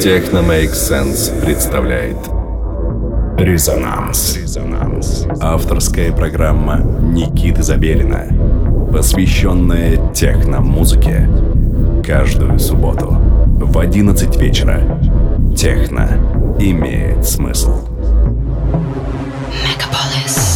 Техно Make Sense представляет Резонанс. Резонанс. Авторская программа Никиты Забелина, посвященная техно-музыке. Каждую субботу в 11 вечера. Техно имеет смысл. Мегаполис.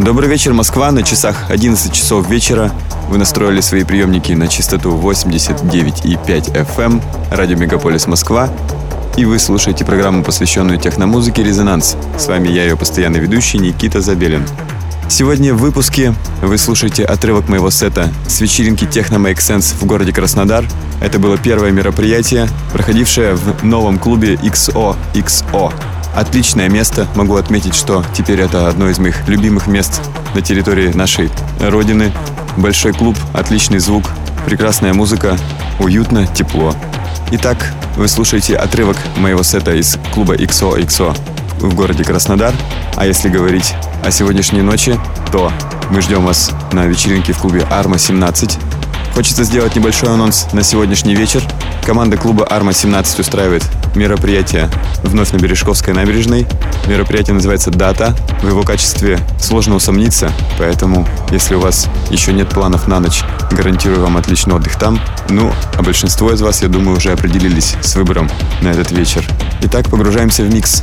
Добрый вечер, Москва. На часах 11 часов вечера. Вы настроили свои приемники на частоту 89,5 FM, эм, радио Мегаполис Москва. И вы слушаете программу, посвященную техномузыке «Резонанс». С вами я, ее постоянный ведущий Никита Забелин. Сегодня в выпуске вы слушаете отрывок моего сета с вечеринки Techno Make Sense в городе Краснодар. Это было первое мероприятие, проходившее в новом клубе XOXO Отличное место. Могу отметить, что теперь это одно из моих любимых мест на территории нашей родины. Большой клуб, отличный звук, прекрасная музыка, уютно, тепло. Итак, вы слушаете отрывок моего сета из клуба XOXO в городе Краснодар. А если говорить о сегодняшней ночи, то мы ждем вас на вечеринке в клубе Арма 17 Хочется сделать небольшой анонс на сегодняшний вечер. Команда клуба «Арма-17» устраивает мероприятие вновь на Бережковской набережной. Мероприятие называется «Дата». В его качестве сложно усомниться, поэтому, если у вас еще нет планов на ночь, гарантирую вам отличный отдых там. Ну, а большинство из вас, я думаю, уже определились с выбором на этот вечер. Итак, погружаемся в микс.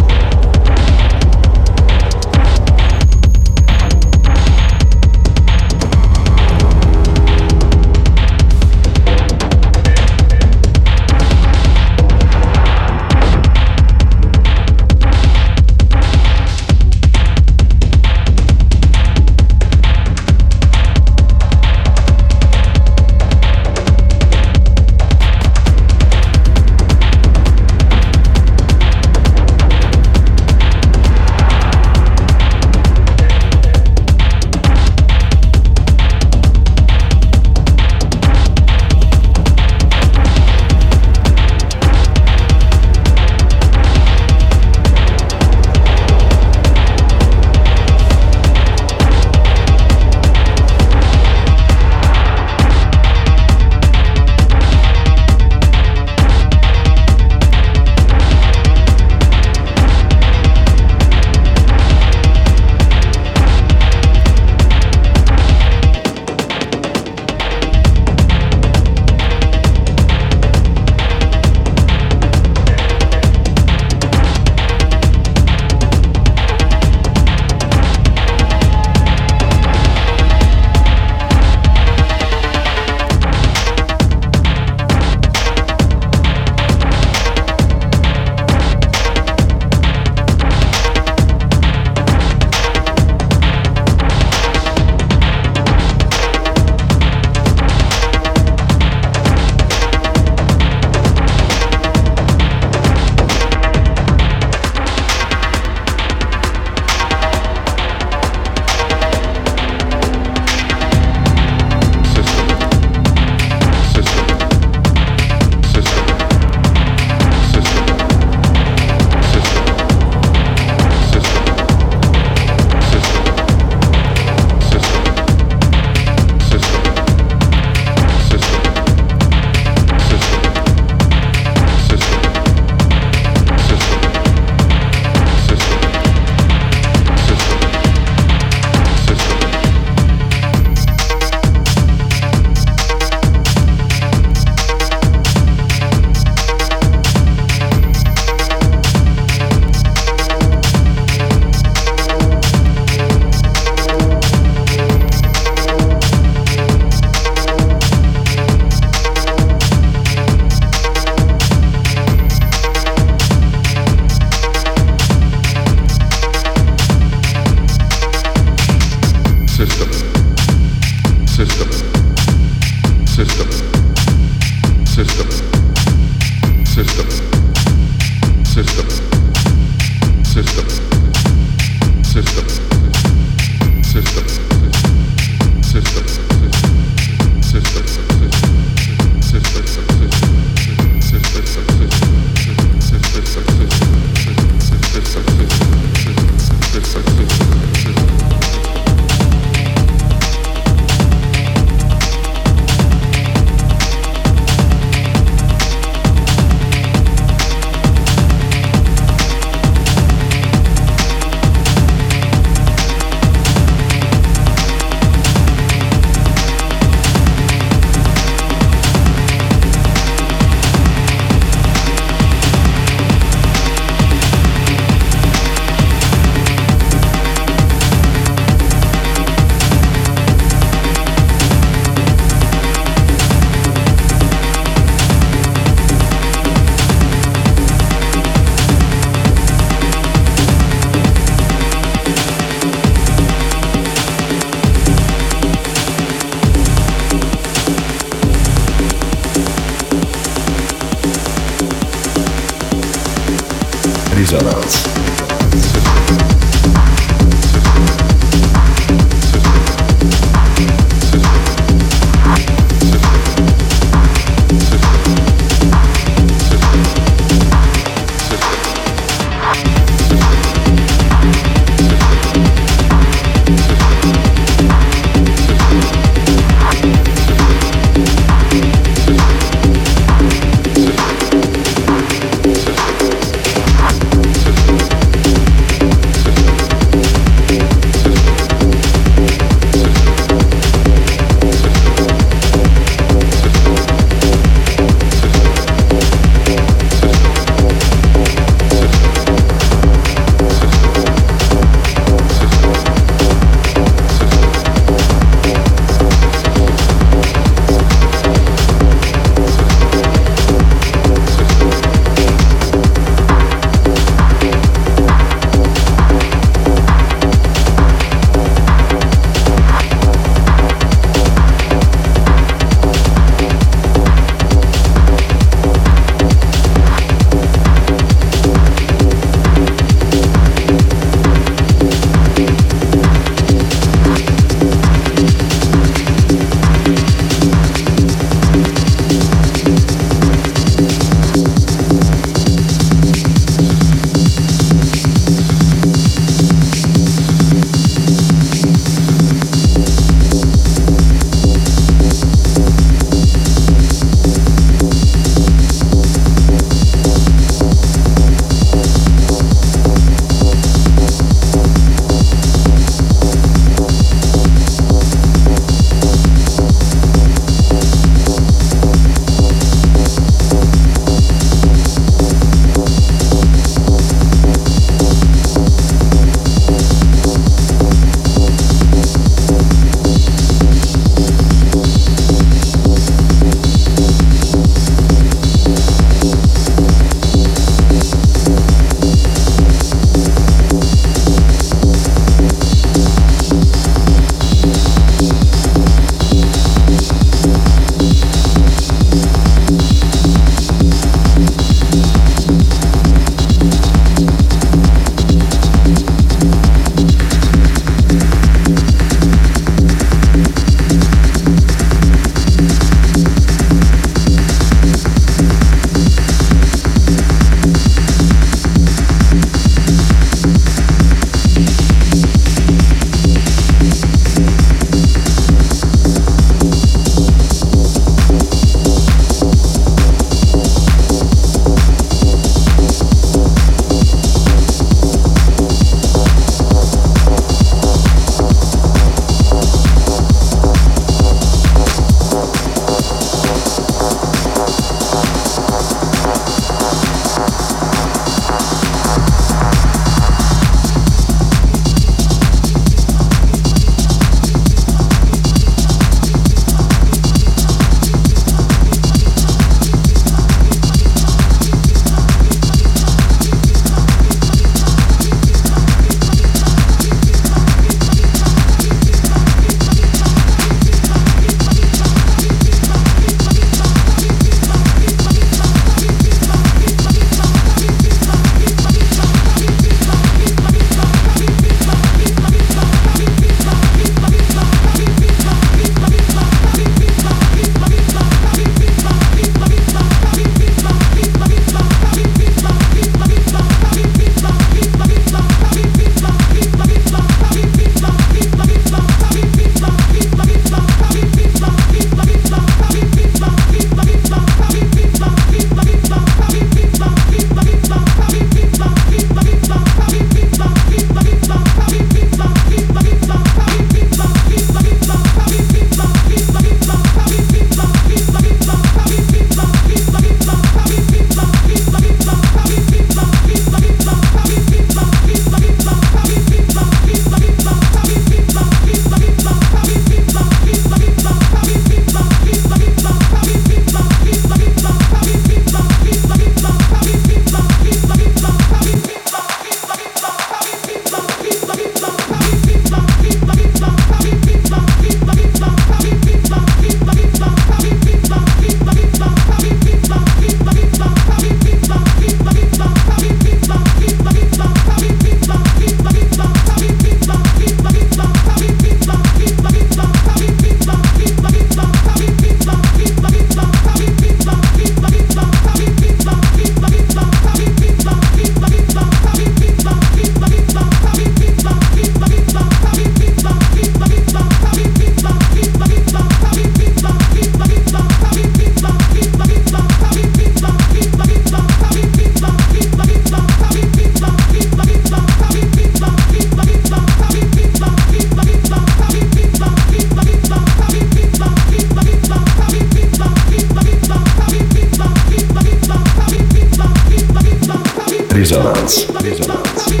Резонанс. Резонанс.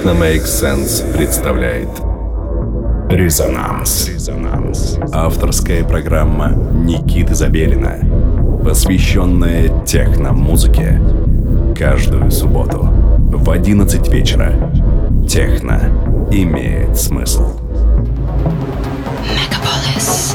Техно Make Sense представляет Резонанс. Резонанс. Авторская программа Никиты Забелина, посвященная техно-музыке. Каждую субботу в 11 вечера. Техно имеет смысл. Мегаполис.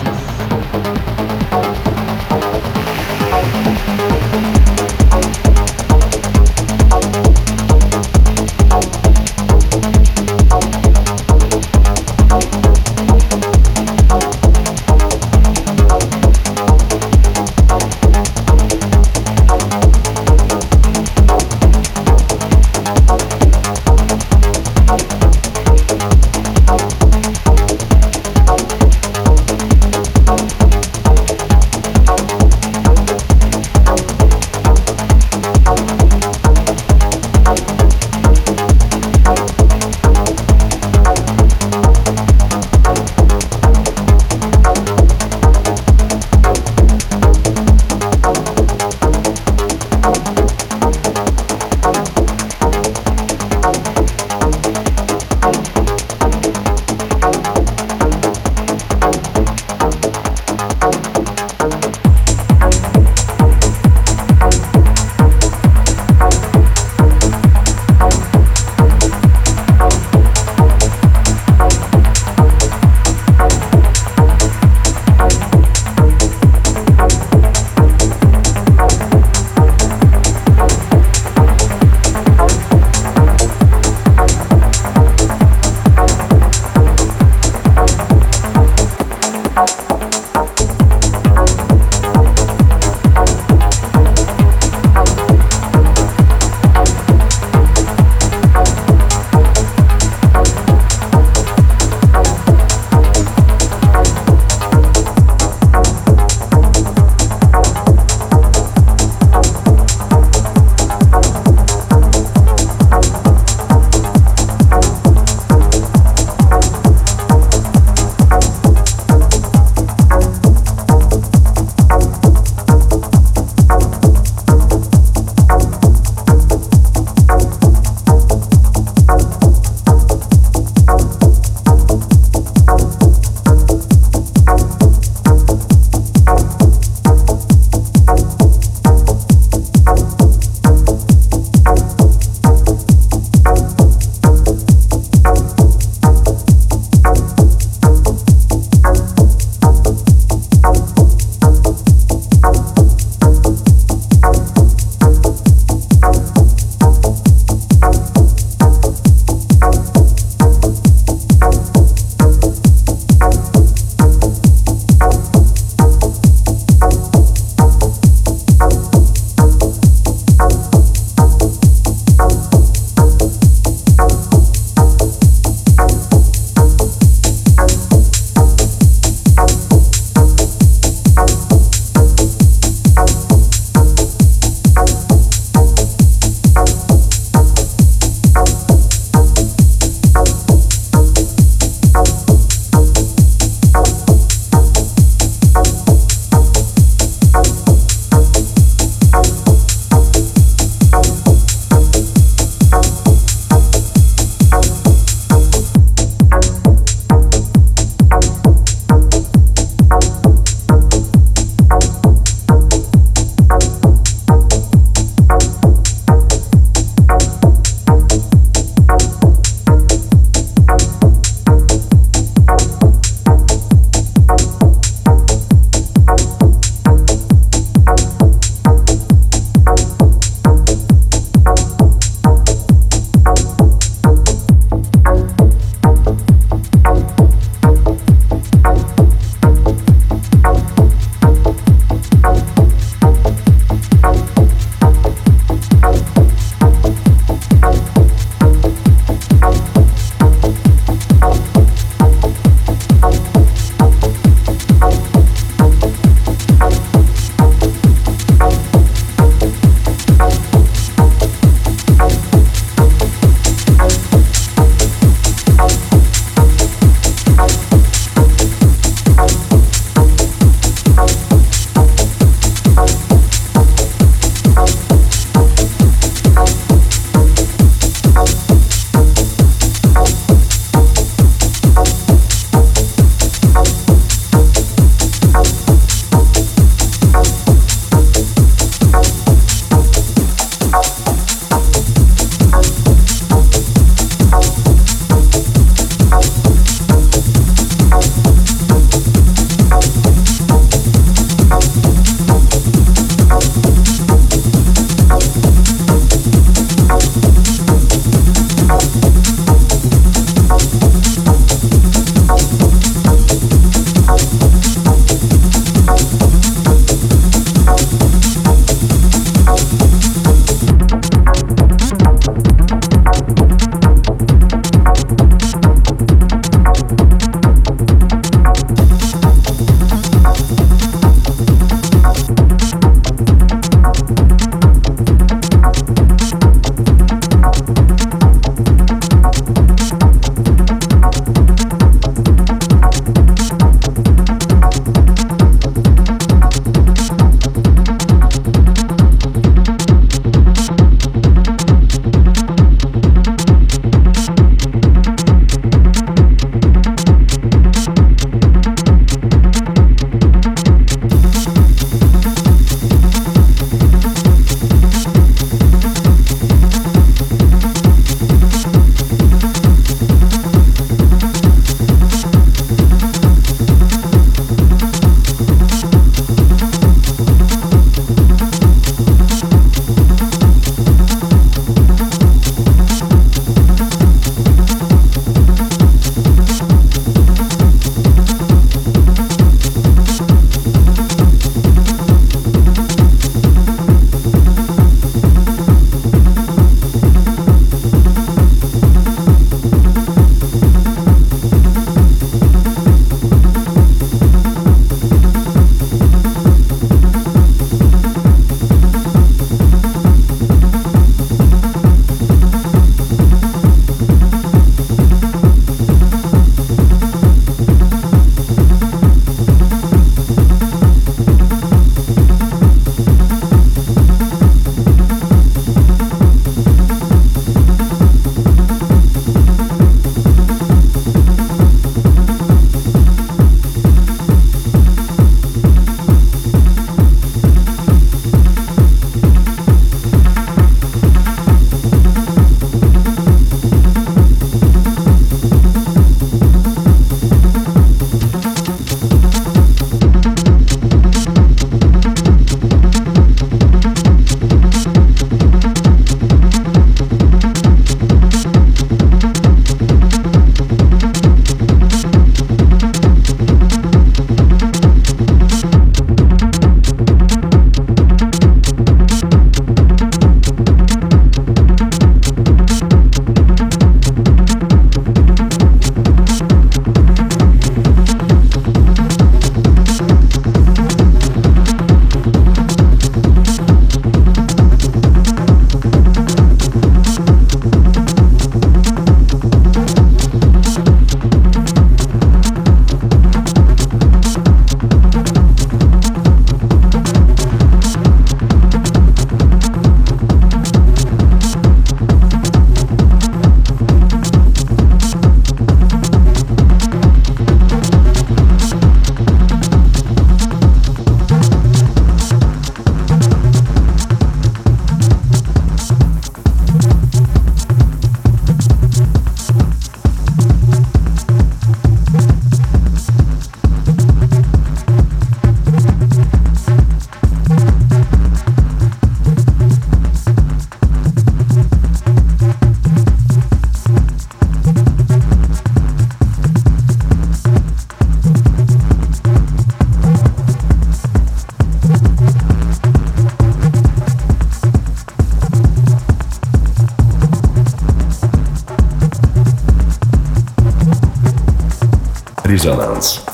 Резонанс.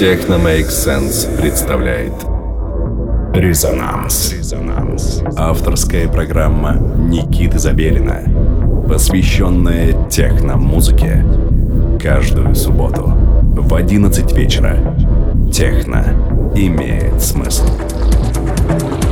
Техно Make Sense представляет Резонанс. Резонанс. Авторская программа Никиты Забелина, посвященная техно-музыке. Каждую субботу в 11 вечера. Техно имеет смысл. эфире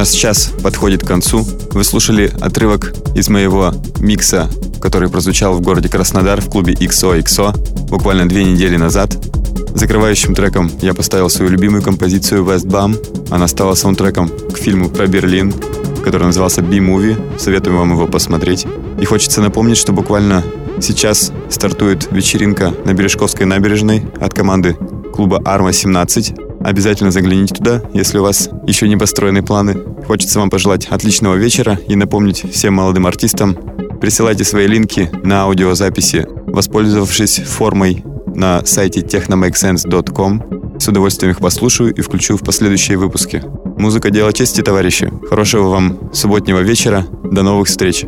«Резонанс». Наш час подходит к концу. Вы слушали отрывок из моего микса, который прозвучал в городе Краснодар в клубе XOXO буквально две недели назад. Закрывающим треком я поставил свою любимую композицию «Westbam». Она стала саундтреком к фильму про Берлин, который назывался «B-Movie». Советую вам его посмотреть. И хочется напомнить, что буквально сейчас стартует вечеринка на Бережковской набережной от команды клуба «Арма-17». Обязательно загляните туда, если у вас еще не построены планы. Хочется вам пожелать отличного вечера и напомнить всем молодым артистам, присылайте свои линки на аудиозаписи, воспользовавшись формой на сайте technomakesense.com. С удовольствием их послушаю и включу в последующие выпуски. Музыка – дело чести, товарищи. Хорошего вам субботнего вечера. До новых встреч.